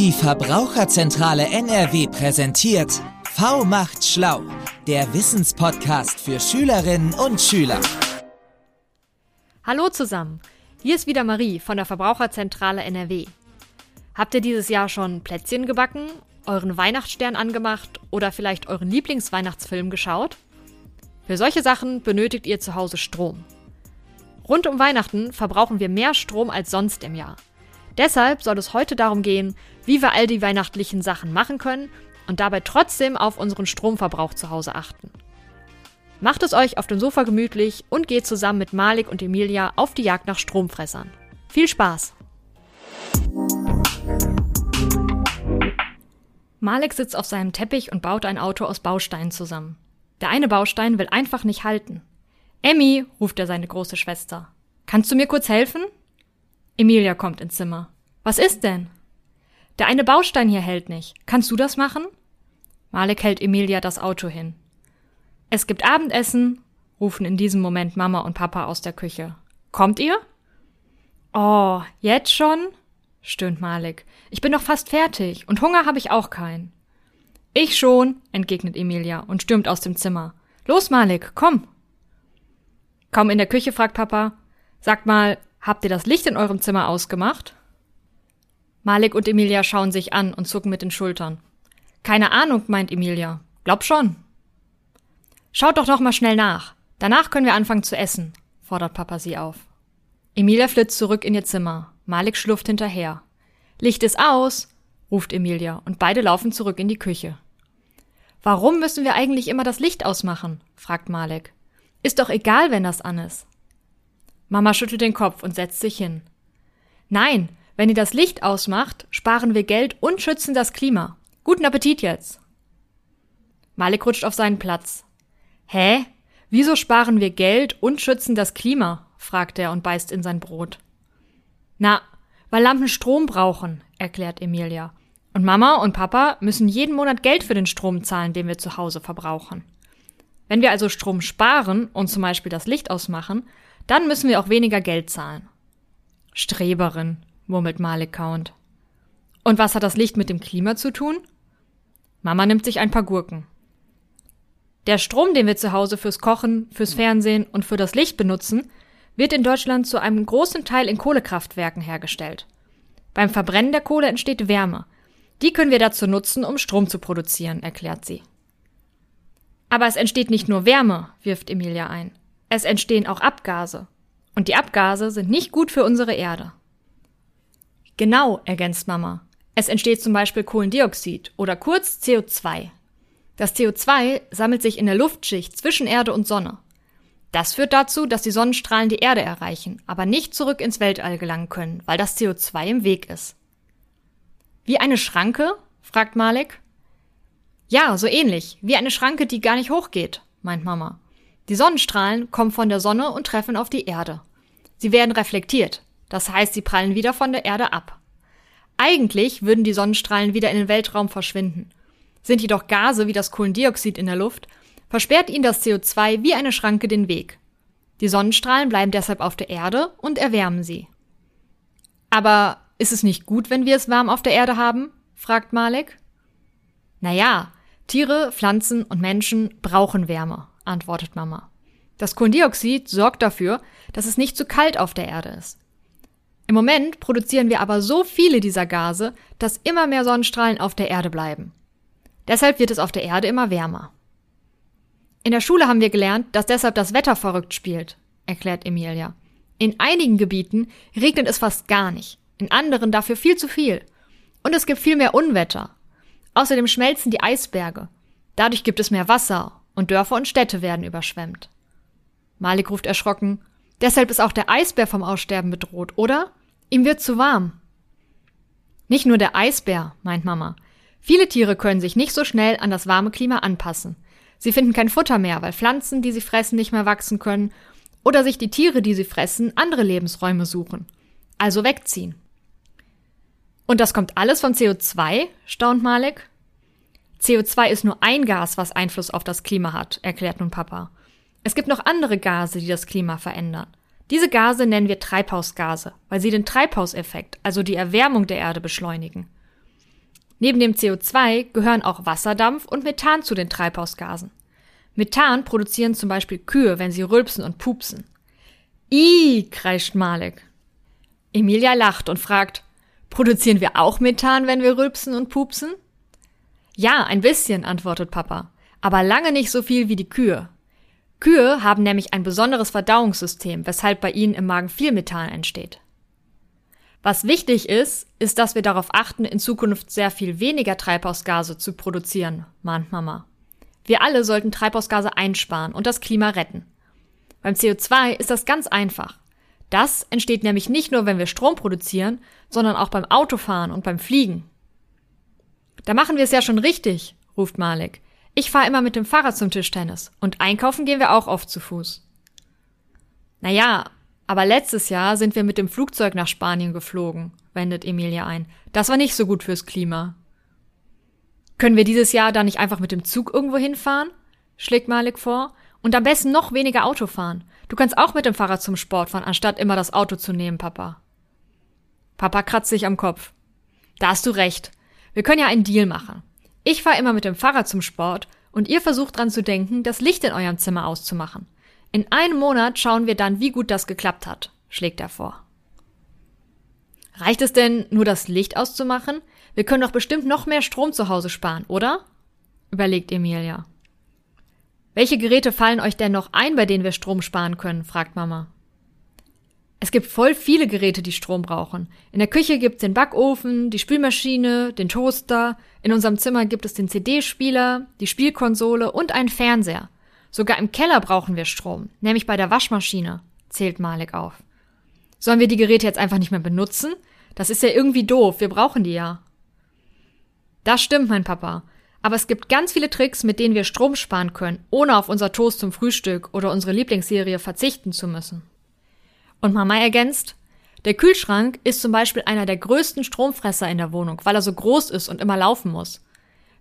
Die Verbraucherzentrale NRW präsentiert V macht schlau, der Wissenspodcast für Schülerinnen und Schüler. Hallo zusammen, hier ist wieder Marie von der Verbraucherzentrale NRW. Habt ihr dieses Jahr schon Plätzchen gebacken, euren Weihnachtsstern angemacht oder vielleicht euren Lieblingsweihnachtsfilm geschaut? Für solche Sachen benötigt ihr zu Hause Strom. Rund um Weihnachten verbrauchen wir mehr Strom als sonst im Jahr. Deshalb soll es heute darum gehen, wie wir all die weihnachtlichen Sachen machen können und dabei trotzdem auf unseren Stromverbrauch zu Hause achten. Macht es euch auf dem Sofa gemütlich und geht zusammen mit Malik und Emilia auf die Jagd nach Stromfressern. Viel Spaß! Malik sitzt auf seinem Teppich und baut ein Auto aus Bausteinen zusammen. Der eine Baustein will einfach nicht halten. Emmy, ruft er seine große Schwester. Kannst du mir kurz helfen? Emilia kommt ins Zimmer. Was ist denn? Der eine Baustein hier hält nicht. Kannst du das machen? Malek hält Emilia das Auto hin. Es gibt Abendessen, rufen in diesem Moment Mama und Papa aus der Küche. Kommt ihr? Oh, jetzt schon? stöhnt Malik. Ich bin doch fast fertig und Hunger habe ich auch keinen. Ich schon, entgegnet Emilia und stürmt aus dem Zimmer. Los, Malik, komm. Kaum in der Küche fragt Papa, sagt mal, habt ihr das Licht in eurem Zimmer ausgemacht? Malik und Emilia schauen sich an und zucken mit den Schultern. Keine Ahnung, meint Emilia. Glaub schon. Schaut doch noch mal schnell nach. Danach können wir anfangen zu essen, fordert Papa sie auf. Emilia flitzt zurück in ihr Zimmer. Malik schlurft hinterher. Licht ist aus, ruft Emilia, und beide laufen zurück in die Küche. Warum müssen wir eigentlich immer das Licht ausmachen? fragt Malik. Ist doch egal, wenn das an ist. Mama schüttelt den Kopf und setzt sich hin. Nein, wenn ihr das Licht ausmacht, sparen wir Geld und schützen das Klima. Guten Appetit jetzt. Malik rutscht auf seinen Platz. Hä? Wieso sparen wir Geld und schützen das Klima? fragt er und beißt in sein Brot. Na, weil Lampen Strom brauchen, erklärt Emilia. Und Mama und Papa müssen jeden Monat Geld für den Strom zahlen, den wir zu Hause verbrauchen. Wenn wir also Strom sparen und zum Beispiel das Licht ausmachen, dann müssen wir auch weniger Geld zahlen. Streberin, murmelt Malik kauend. Und was hat das Licht mit dem Klima zu tun? Mama nimmt sich ein paar Gurken. Der Strom, den wir zu Hause fürs Kochen, fürs Fernsehen und für das Licht benutzen, wird in Deutschland zu einem großen Teil in Kohlekraftwerken hergestellt. Beim Verbrennen der Kohle entsteht Wärme. Die können wir dazu nutzen, um Strom zu produzieren, erklärt sie. Aber es entsteht nicht nur Wärme, wirft Emilia ein. Es entstehen auch Abgase. Und die Abgase sind nicht gut für unsere Erde. Genau, ergänzt Mama. Es entsteht zum Beispiel Kohlendioxid oder kurz CO2. Das CO2 sammelt sich in der Luftschicht zwischen Erde und Sonne. Das führt dazu, dass die Sonnenstrahlen die Erde erreichen, aber nicht zurück ins Weltall gelangen können, weil das CO2 im Weg ist. Wie eine Schranke? fragt Malik. Ja, so ähnlich, wie eine Schranke, die gar nicht hochgeht, meint Mama. Die Sonnenstrahlen kommen von der Sonne und treffen auf die Erde. Sie werden reflektiert, das heißt, sie prallen wieder von der Erde ab. Eigentlich würden die Sonnenstrahlen wieder in den Weltraum verschwinden. Sind jedoch Gase wie das Kohlendioxid in der Luft, versperrt ihnen das CO2 wie eine Schranke den Weg. Die Sonnenstrahlen bleiben deshalb auf der Erde und erwärmen sie. Aber ist es nicht gut, wenn wir es warm auf der Erde haben? fragt Malik. Naja, Tiere, Pflanzen und Menschen brauchen Wärme, antwortet Mama. Das Kohlendioxid sorgt dafür, dass es nicht zu kalt auf der Erde ist. Im Moment produzieren wir aber so viele dieser Gase, dass immer mehr Sonnenstrahlen auf der Erde bleiben. Deshalb wird es auf der Erde immer wärmer. In der Schule haben wir gelernt, dass deshalb das Wetter verrückt spielt, erklärt Emilia. In einigen Gebieten regnet es fast gar nicht, in anderen dafür viel zu viel. Und es gibt viel mehr Unwetter, Außerdem schmelzen die Eisberge. Dadurch gibt es mehr Wasser und Dörfer und Städte werden überschwemmt. Malik ruft erschrocken. Deshalb ist auch der Eisbär vom Aussterben bedroht, oder? Ihm wird zu warm. Nicht nur der Eisbär, meint Mama. Viele Tiere können sich nicht so schnell an das warme Klima anpassen. Sie finden kein Futter mehr, weil Pflanzen, die sie fressen, nicht mehr wachsen können, oder sich die Tiere, die sie fressen, andere Lebensräume suchen. Also wegziehen. Und das kommt alles von CO2? staunt Malik. CO2 ist nur ein Gas, was Einfluss auf das Klima hat, erklärt nun Papa. Es gibt noch andere Gase, die das Klima verändern. Diese Gase nennen wir Treibhausgase, weil sie den Treibhauseffekt, also die Erwärmung der Erde beschleunigen. Neben dem CO2 gehören auch Wasserdampf und Methan zu den Treibhausgasen. Methan produzieren zum Beispiel Kühe, wenn sie rülpsen und pupsen. Ih, kreischt Malek. Emilia lacht und fragt, produzieren wir auch Methan, wenn wir rülpsen und pupsen? Ja, ein bisschen, antwortet Papa, aber lange nicht so viel wie die Kühe. Kühe haben nämlich ein besonderes Verdauungssystem, weshalb bei ihnen im Magen viel Methan entsteht. Was wichtig ist, ist, dass wir darauf achten, in Zukunft sehr viel weniger Treibhausgase zu produzieren, mahnt Mama. Wir alle sollten Treibhausgase einsparen und das Klima retten. Beim CO2 ist das ganz einfach. Das entsteht nämlich nicht nur, wenn wir Strom produzieren, sondern auch beim Autofahren und beim Fliegen. Da machen wir es ja schon richtig, ruft Malik. Ich fahre immer mit dem Fahrrad zum Tischtennis und einkaufen gehen wir auch oft zu Fuß. Naja, aber letztes Jahr sind wir mit dem Flugzeug nach Spanien geflogen, wendet Emilia ein. Das war nicht so gut fürs Klima. Können wir dieses Jahr da nicht einfach mit dem Zug irgendwo hinfahren? schlägt Malik vor. Und am besten noch weniger Auto fahren. Du kannst auch mit dem Fahrrad zum Sport fahren, anstatt immer das Auto zu nehmen, Papa. Papa kratzt sich am Kopf. Da hast du recht. Wir können ja einen Deal machen. Ich fahre immer mit dem Fahrrad zum Sport und ihr versucht dran zu denken, das Licht in eurem Zimmer auszumachen. In einem Monat schauen wir dann, wie gut das geklappt hat, schlägt er vor. Reicht es denn, nur das Licht auszumachen? Wir können doch bestimmt noch mehr Strom zu Hause sparen, oder? überlegt Emilia. Welche Geräte fallen euch denn noch ein, bei denen wir Strom sparen können? fragt Mama. Es gibt voll viele Geräte, die Strom brauchen. In der Küche gibt's den Backofen, die Spülmaschine, den Toaster. In unserem Zimmer gibt es den CD-Spieler, die Spielkonsole und einen Fernseher. Sogar im Keller brauchen wir Strom, nämlich bei der Waschmaschine, zählt Malik auf. Sollen wir die Geräte jetzt einfach nicht mehr benutzen? Das ist ja irgendwie doof, wir brauchen die ja. Das stimmt, mein Papa. Aber es gibt ganz viele Tricks, mit denen wir Strom sparen können, ohne auf unser Toast zum Frühstück oder unsere Lieblingsserie verzichten zu müssen. Und Mama ergänzt, der Kühlschrank ist zum Beispiel einer der größten Stromfresser in der Wohnung, weil er so groß ist und immer laufen muss.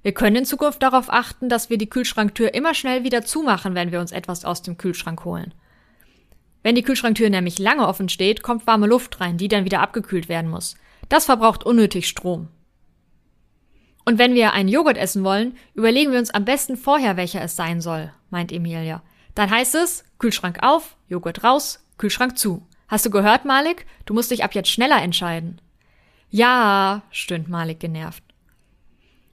Wir können in Zukunft darauf achten, dass wir die Kühlschranktür immer schnell wieder zumachen, wenn wir uns etwas aus dem Kühlschrank holen. Wenn die Kühlschranktür nämlich lange offen steht, kommt warme Luft rein, die dann wieder abgekühlt werden muss. Das verbraucht unnötig Strom. Und wenn wir einen Joghurt essen wollen, überlegen wir uns am besten vorher, welcher es sein soll, meint Emilia. Dann heißt es Kühlschrank auf, Joghurt raus, Kühlschrank zu. Hast du gehört, Malik? Du musst dich ab jetzt schneller entscheiden. Ja, stöhnt Malik genervt.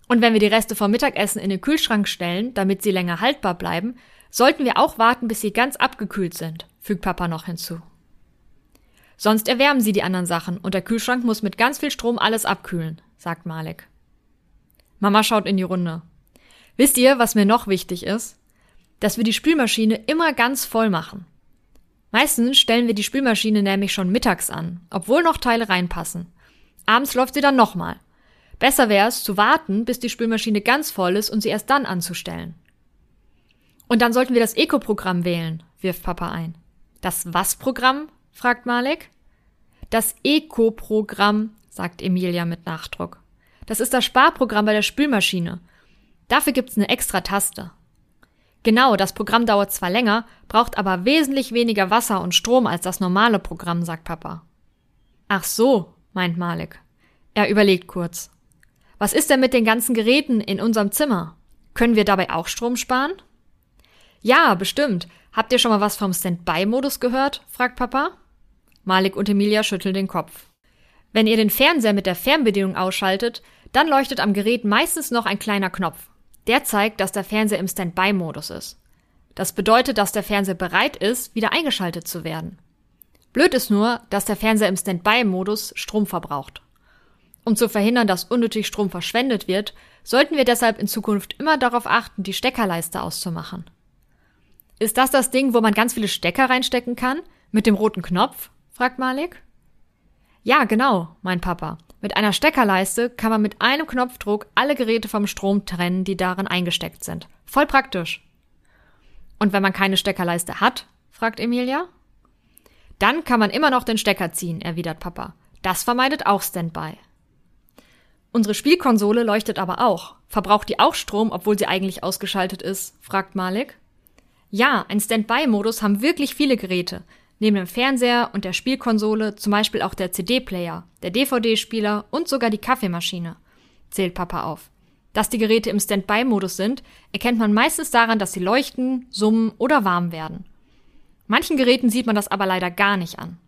Und wenn wir die Reste vom Mittagessen in den Kühlschrank stellen, damit sie länger haltbar bleiben, sollten wir auch warten, bis sie ganz abgekühlt sind, fügt Papa noch hinzu. Sonst erwärmen sie die anderen Sachen und der Kühlschrank muss mit ganz viel Strom alles abkühlen, sagt Malik. Mama schaut in die Runde. Wisst ihr, was mir noch wichtig ist? Dass wir die Spülmaschine immer ganz voll machen. Meistens stellen wir die Spülmaschine nämlich schon mittags an, obwohl noch Teile reinpassen. Abends läuft sie dann nochmal. Besser wäre es, zu warten, bis die Spülmaschine ganz voll ist und sie erst dann anzustellen. Und dann sollten wir das Eco-Programm wählen, wirft Papa ein. Das was-Programm? fragt Malek. Das Eco-Programm, sagt Emilia mit Nachdruck. Das ist das Sparprogramm bei der Spülmaschine. Dafür gibt's eine extra Taste. Genau, das Programm dauert zwar länger, braucht aber wesentlich weniger Wasser und Strom als das normale Programm, sagt Papa. Ach so, meint Malik. Er überlegt kurz. Was ist denn mit den ganzen Geräten in unserem Zimmer? Können wir dabei auch Strom sparen? Ja, bestimmt. Habt ihr schon mal was vom Standby-Modus gehört? fragt Papa. Malik und Emilia schütteln den Kopf. Wenn ihr den Fernseher mit der Fernbedienung ausschaltet, dann leuchtet am Gerät meistens noch ein kleiner Knopf. Der zeigt, dass der Fernseher im Standby-Modus ist. Das bedeutet, dass der Fernseher bereit ist, wieder eingeschaltet zu werden. Blöd ist nur, dass der Fernseher im Standby-Modus Strom verbraucht. Um zu verhindern, dass unnötig Strom verschwendet wird, sollten wir deshalb in Zukunft immer darauf achten, die Steckerleiste auszumachen. Ist das das Ding, wo man ganz viele Stecker reinstecken kann? Mit dem roten Knopf? fragt Malik. Ja, genau, mein Papa. Mit einer Steckerleiste kann man mit einem Knopfdruck alle Geräte vom Strom trennen, die darin eingesteckt sind. Voll praktisch. Und wenn man keine Steckerleiste hat? fragt Emilia. Dann kann man immer noch den Stecker ziehen, erwidert Papa. Das vermeidet auch Standby. Unsere Spielkonsole leuchtet aber auch. Verbraucht die auch Strom, obwohl sie eigentlich ausgeschaltet ist? fragt Malik. Ja, ein Standby-Modus haben wirklich viele Geräte. Neben dem Fernseher und der Spielkonsole zum Beispiel auch der CD-Player, der DVD-Spieler und sogar die Kaffeemaschine. zählt Papa auf. Dass die Geräte im Standby-Modus sind, erkennt man meistens daran, dass sie leuchten, summen oder warm werden. Manchen Geräten sieht man das aber leider gar nicht an.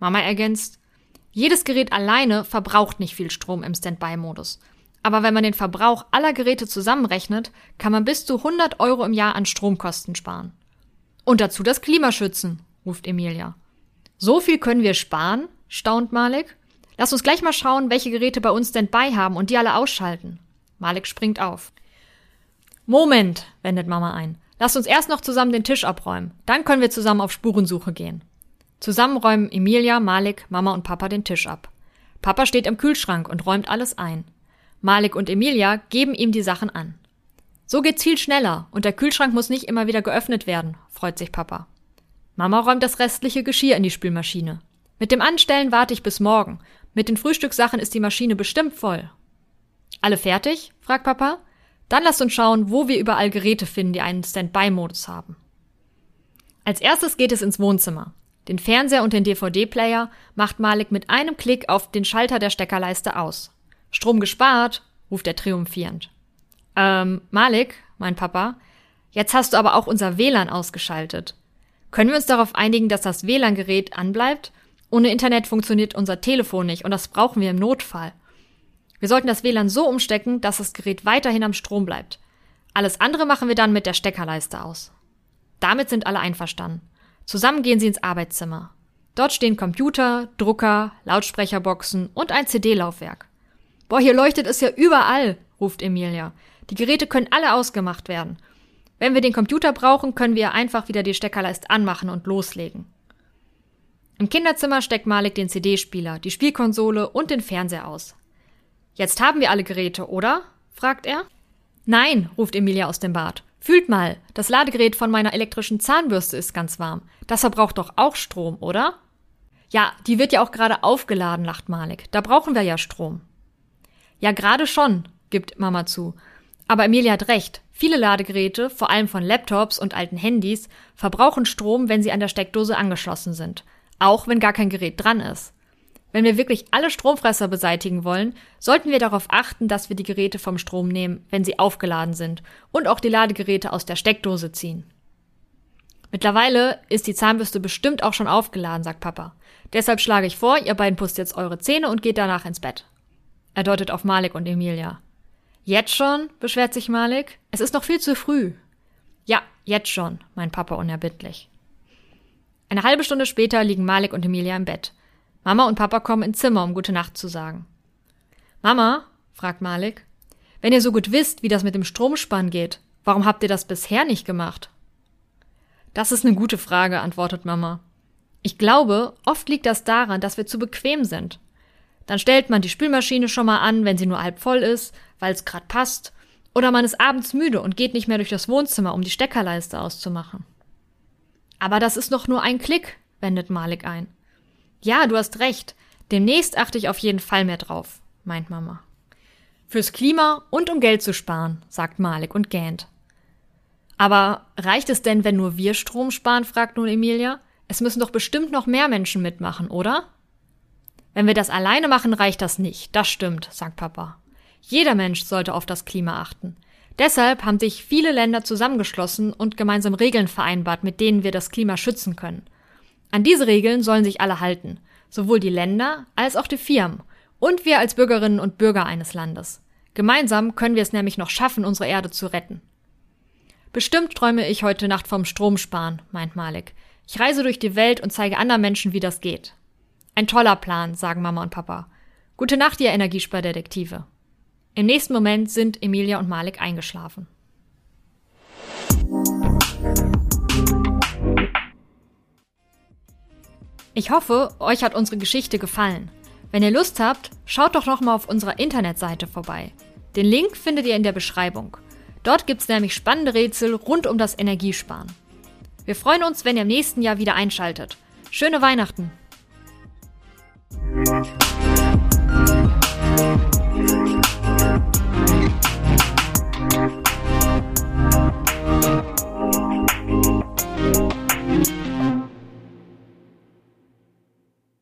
Mama ergänzt, jedes Gerät alleine verbraucht nicht viel Strom im Standby-Modus. Aber wenn man den Verbrauch aller Geräte zusammenrechnet, kann man bis zu 100 Euro im Jahr an Stromkosten sparen. Und dazu das Klima schützen, ruft Emilia. So viel können wir sparen? staunt Malik. Lass uns gleich mal schauen, welche Geräte bei uns Standby haben und die alle ausschalten. Malik springt auf. Moment, wendet Mama ein. Lass uns erst noch zusammen den Tisch abräumen. Dann können wir zusammen auf Spurensuche gehen. Zusammen räumen Emilia, Malik, Mama und Papa den Tisch ab. Papa steht am Kühlschrank und räumt alles ein. Malik und Emilia geben ihm die Sachen an. So geht's viel schneller und der Kühlschrank muss nicht immer wieder geöffnet werden, freut sich Papa. Mama räumt das restliche Geschirr in die Spülmaschine. Mit dem Anstellen warte ich bis morgen. Mit den Frühstückssachen ist die Maschine bestimmt voll. Alle fertig? fragt Papa. Dann lasst uns schauen, wo wir überall Geräte finden, die einen Standby-Modus haben. Als erstes geht es ins Wohnzimmer. Den Fernseher und den DVD-Player macht Malik mit einem Klick auf den Schalter der Steckerleiste aus. Strom gespart, ruft er triumphierend. Ähm, Malik, mein Papa, jetzt hast du aber auch unser WLAN ausgeschaltet. Können wir uns darauf einigen, dass das WLAN-Gerät anbleibt? Ohne Internet funktioniert unser Telefon nicht und das brauchen wir im Notfall. Wir sollten das WLAN so umstecken, dass das Gerät weiterhin am Strom bleibt. Alles andere machen wir dann mit der Steckerleiste aus. Damit sind alle einverstanden. Zusammen gehen sie ins Arbeitszimmer. Dort stehen Computer, Drucker, Lautsprecherboxen und ein CD-Laufwerk. Boah, hier leuchtet es ja überall, ruft Emilia. Die Geräte können alle ausgemacht werden. Wenn wir den Computer brauchen, können wir einfach wieder die Steckerleiste anmachen und loslegen. Im Kinderzimmer steckt Malik den CD-Spieler, die Spielkonsole und den Fernseher aus. Jetzt haben wir alle Geräte, oder? fragt er. Nein, ruft Emilia aus dem Bad. Fühlt mal, das Ladegerät von meiner elektrischen Zahnbürste ist ganz warm. Das verbraucht doch auch Strom, oder? Ja, die wird ja auch gerade aufgeladen, lacht Malik. Da brauchen wir ja Strom. Ja, gerade schon, gibt Mama zu. Aber Emilia hat recht. Viele Ladegeräte, vor allem von Laptops und alten Handys, verbrauchen Strom, wenn sie an der Steckdose angeschlossen sind. Auch wenn gar kein Gerät dran ist. Wenn wir wirklich alle Stromfresser beseitigen wollen, sollten wir darauf achten, dass wir die Geräte vom Strom nehmen, wenn sie aufgeladen sind und auch die Ladegeräte aus der Steckdose ziehen. Mittlerweile ist die Zahnbürste bestimmt auch schon aufgeladen, sagt Papa. Deshalb schlage ich vor, ihr beiden putzt jetzt eure Zähne und geht danach ins Bett. Er deutet auf Malik und Emilia. Jetzt schon? beschwert sich Malik. Es ist noch viel zu früh. Ja, jetzt schon, mein Papa unerbittlich. Eine halbe Stunde später liegen Malik und Emilia im Bett. Mama und Papa kommen ins Zimmer, um gute Nacht zu sagen. Mama, fragt Malik, wenn ihr so gut wisst, wie das mit dem Stromspann geht, warum habt ihr das bisher nicht gemacht? Das ist eine gute Frage, antwortet Mama. Ich glaube, oft liegt das daran, dass wir zu bequem sind. Dann stellt man die Spülmaschine schon mal an, wenn sie nur halb voll ist, weil es gerade passt, oder man ist abends müde und geht nicht mehr durch das Wohnzimmer, um die Steckerleiste auszumachen. Aber das ist noch nur ein Klick, wendet Malik ein. Ja, du hast recht. Demnächst achte ich auf jeden Fall mehr drauf, meint Mama. Fürs Klima und um Geld zu sparen, sagt Malik und gähnt. Aber reicht es denn, wenn nur wir Strom sparen, fragt nun Emilia. Es müssen doch bestimmt noch mehr Menschen mitmachen, oder? Wenn wir das alleine machen, reicht das nicht. Das stimmt, sagt Papa. Jeder Mensch sollte auf das Klima achten. Deshalb haben sich viele Länder zusammengeschlossen und gemeinsam Regeln vereinbart, mit denen wir das Klima schützen können. An diese Regeln sollen sich alle halten, sowohl die Länder als auch die Firmen und wir als Bürgerinnen und Bürger eines Landes. Gemeinsam können wir es nämlich noch schaffen, unsere Erde zu retten. Bestimmt träume ich heute Nacht vom Stromsparen, meint Malik. Ich reise durch die Welt und zeige anderen Menschen, wie das geht. Ein toller Plan, sagen Mama und Papa. Gute Nacht, ihr Energiespardetektive. Im nächsten Moment sind Emilia und Malik eingeschlafen. Ich hoffe, euch hat unsere Geschichte gefallen. Wenn ihr Lust habt, schaut doch noch mal auf unserer Internetseite vorbei. Den Link findet ihr in der Beschreibung. Dort gibt's nämlich spannende Rätsel rund um das Energiesparen. Wir freuen uns, wenn ihr im nächsten Jahr wieder einschaltet. Schöne Weihnachten! Thank you.